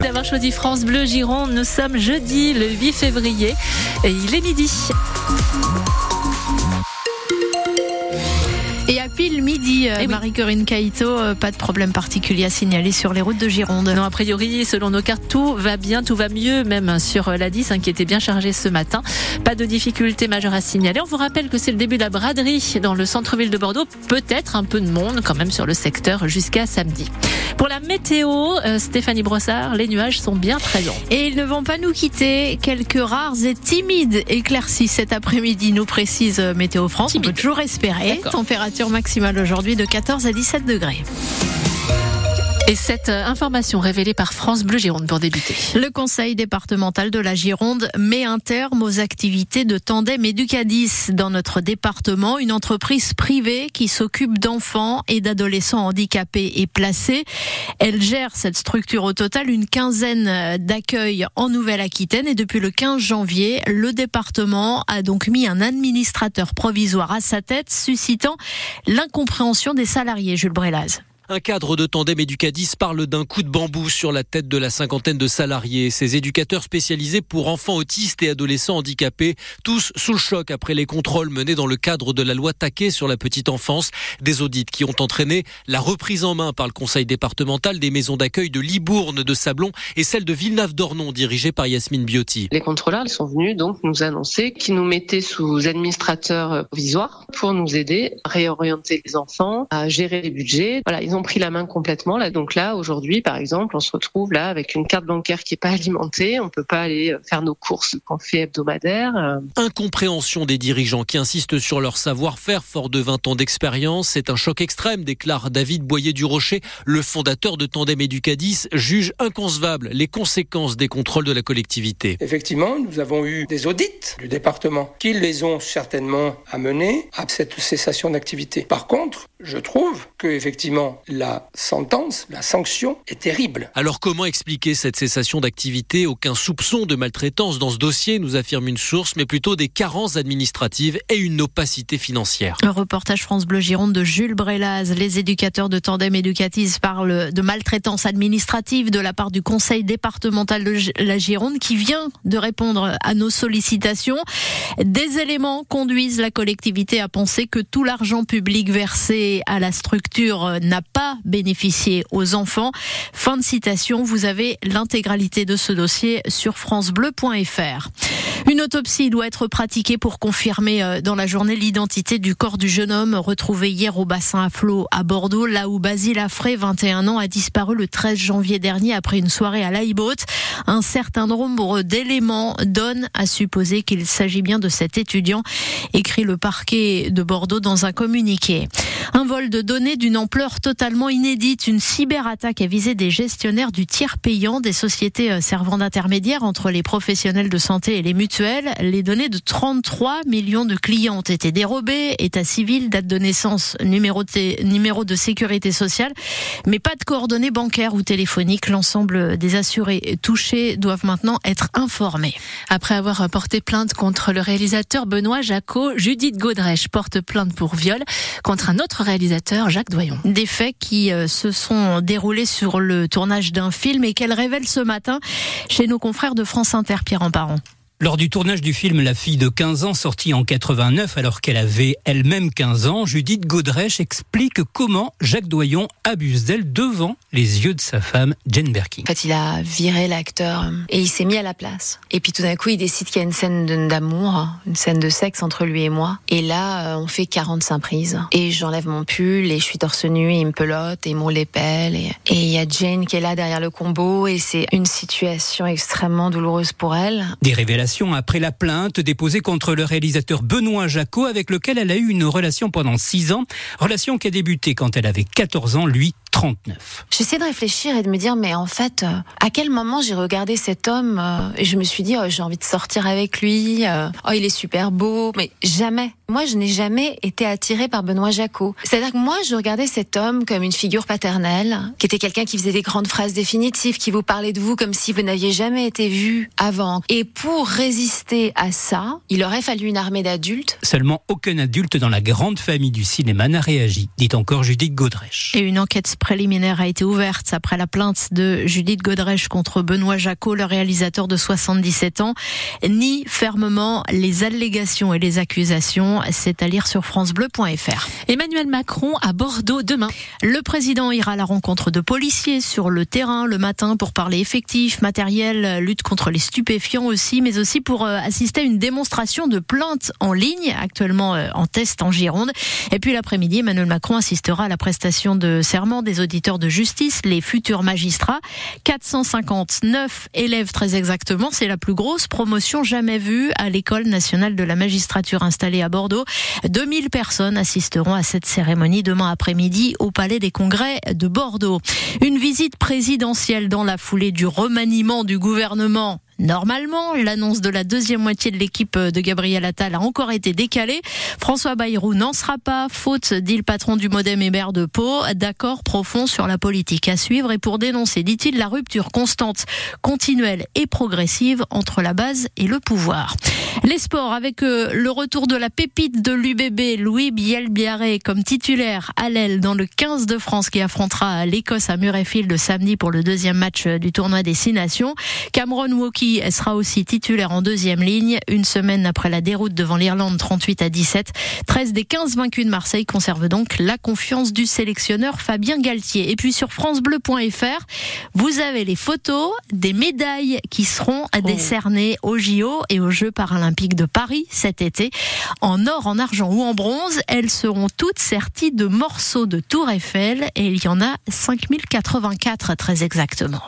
d'avoir choisi France Bleu Gironde. Nous sommes jeudi le 8 février et il est midi. Euh, Eh oui. Marie-Corinne Caïto, euh, pas de problème particulier à signaler sur les routes de Gironde. Non, a priori, selon nos cartes, tout va bien, tout va mieux, même sur la 10, hein, qui était bien chargée ce matin. Pas de difficultés majeures à signaler. On vous rappelle que c'est le début de la braderie dans le centre-ville de Bordeaux. Peut-être un peu de monde quand même sur le secteur jusqu'à samedi. Pour la météo, euh, Stéphanie Brossard, les nuages sont bien présents. Et ils ne vont pas nous quitter. Quelques rares et timides éclaircies cet après-midi, nous précise euh, Météo France. On Timide. peut toujours espérer. Température maximale aujourd'hui de 14 à 17 degrés. Et cette euh, information révélée par France Bleu Gironde pour débuter. Le conseil départemental de la Gironde met un terme aux activités de Tandem Educadis dans notre département, une entreprise privée qui s'occupe d'enfants et d'adolescents handicapés et placés. Elle gère cette structure au total une quinzaine d'accueils en Nouvelle-Aquitaine et depuis le 15 janvier, le département a donc mis un administrateur provisoire à sa tête, suscitant l'incompréhension des salariés, Jules Brélaz. Un cadre de tandem Educadis parle d'un coup de bambou sur la tête de la cinquantaine de salariés. Ces éducateurs spécialisés pour enfants autistes et adolescents handicapés, tous sous le choc après les contrôles menés dans le cadre de la loi Taquet sur la petite enfance. Des audits qui ont entraîné la reprise en main par le conseil départemental des maisons d'accueil de Libourne, de Sablon et celle de Villeneuve-d'Ornon, dirigée par Yasmine Biotti. Les contrôleurs sont venus donc nous annoncer qu'ils nous mettaient sous administrateurs provisoires pour nous aider à réorienter les enfants, à gérer les budgets. Pris la main complètement. Là, donc là, aujourd'hui, par exemple, on se retrouve là avec une carte bancaire qui est pas alimentée. On peut pas aller faire nos courses qu'on fait hebdomadaires. Euh, Incompréhension des dirigeants qui insistent sur leur savoir-faire fort de 20 ans d'expérience. C'est un choc extrême, déclare David Boyer du Rocher, le fondateur de Tandem Educadis, juge inconcevable les conséquences des contrôles de la collectivité. Effectivement, nous avons eu des audits du département qui les ont certainement amenés à cette cessation d'activité. Par contre, je trouve que effectivement la sentence, la sanction est terrible. Alors comment expliquer cette cessation d'activité? Aucun soupçon de maltraitance dans ce dossier, nous affirme une source, mais plutôt des carences administratives et une opacité financière. Un reportage France Bleu Gironde de Jules Brélaz. Les éducateurs de Tandem Educatis parlent de maltraitance administrative de la part du conseil départemental de la Gironde qui vient de répondre à nos sollicitations. Des éléments conduisent la collectivité à penser que tout l'argent public versé à la structure n'a pas bénéficié aux enfants. Fin de citation. Vous avez l'intégralité de ce dossier sur francebleu.fr. Une autopsie doit être pratiquée pour confirmer euh, dans la journée l'identité du corps du jeune homme retrouvé hier au bassin à flot à Bordeaux, là où Basile Affray, 21 ans, a disparu le 13 janvier dernier après une soirée à Laïboat. Un certain nombre d'éléments donnent à supposer qu'il s'agit bien de cet étudiant, écrit le parquet de Bordeaux dans un communiqué. Un vol de données d'une ampleur totalement inédite, une cyberattaque a visé des gestionnaires du tiers payant, des sociétés euh, servant d'intermédiaires entre les professionnels de santé et les mutuelles. Les données de 33 millions de clients ont été dérobées, état civil, date de naissance, numéro de, té- numéro de sécurité sociale, mais pas de coordonnées bancaires ou téléphoniques. L'ensemble des assurés touchés doivent maintenant être informés. Après avoir porté plainte contre le réalisateur Benoît Jacot, Judith Godrèche porte plainte pour viol contre un autre réalisateur, Jacques Doyon. Des faits qui euh, se sont déroulés sur le tournage d'un film et qu'elle révèle ce matin chez nos confrères de France Inter, Pierre Emparent. Lors du tournage du film La fille de 15 ans, sorti en 89 alors qu'elle avait elle-même 15 ans, Judith Godrèche explique comment Jacques Doyon abuse d'elle devant les yeux de sa femme Jane Birkin. En fait, il a viré l'acteur euh, et il s'est mis à la place. Et puis tout d'un coup, il décide qu'il y a une scène d'amour, une scène de sexe entre lui et moi. Et là, euh, on fait 45 prises. Et j'enlève mon pull et je suis torse nu et il me pelote et il me l'épelle. Et et il y a Jane qui est là derrière le combo et c'est une situation extrêmement douloureuse pour elle. Des révélations après la plainte déposée contre le réalisateur Benoît Jacot avec lequel elle a eu une relation pendant 6 ans, relation qui a débuté quand elle avait 14 ans, lui 39. J'essaie de réfléchir et de me dire, mais en fait, euh, à quel moment j'ai regardé cet homme euh, et je me suis dit, oh, j'ai envie de sortir avec lui, euh, oh, il est super beau, mais jamais. Moi, je n'ai jamais été attirée par Benoît Jacot. C'est-à-dire que moi, je regardais cet homme comme une figure paternelle, qui était quelqu'un qui faisait des grandes phrases définitives, qui vous parlait de vous comme si vous n'aviez jamais été vu avant. Et pour résister à ça, il aurait fallu une armée d'adultes. Seulement aucun adulte dans la grande famille du cinéma n'a réagi, dit encore Judith Godrèche. Et une enquête préliminaire a été ouverte après la plainte de Judith Godrèche contre Benoît Jacot, le réalisateur de 77 ans, nie fermement les allégations et les accusations. C'est à lire sur francebleu.fr. Emmanuel Macron à Bordeaux demain. Le président ira à la rencontre de policiers sur le terrain le matin pour parler effectif, matériel, lutte contre les stupéfiants aussi, mais aussi pour euh, assister à une démonstration de plainte en ligne, actuellement euh, en test en Gironde. Et puis l'après-midi, Emmanuel Macron assistera à la prestation de serment des auditeurs de justice, les futurs magistrats. 459 élèves très exactement, c'est la plus grosse promotion jamais vue à l'école nationale de la magistrature installée à Bordeaux. 2000 personnes assisteront à cette cérémonie demain après-midi au Palais des Congrès de Bordeaux. Une visite présidentielle dans la foulée du remaniement du gouvernement Normalement, l'annonce de la deuxième moitié de l'équipe de Gabriel Attal a encore été décalée. François Bayrou n'en sera pas, faute, dit le patron du Modem et maire de Pau, d'accord profond sur la politique à suivre et pour dénoncer, dit-il, la rupture constante, continuelle et progressive entre la base et le pouvoir. Les sports avec euh, le retour de la pépite de l'UBB, Louis Bielbiaré comme titulaire à l'aile dans le 15 de France qui affrontera l'Écosse à Murrayfield samedi pour le deuxième match du tournoi des Six Nations. Cameron Woki sera aussi titulaire en deuxième ligne une semaine après la déroute devant l'Irlande 38 à 17. 13 des 15 vaincus de Marseille conservent donc la confiance du sélectionneur Fabien Galtier. Et puis sur francebleu.fr, vous avez les photos des médailles qui seront oh. décernées aux JO et aux Jeux paralympiques de Paris cet été. En or, en argent ou en bronze, elles seront toutes serties de morceaux de Tour Eiffel et il y en a 5084 très exactement.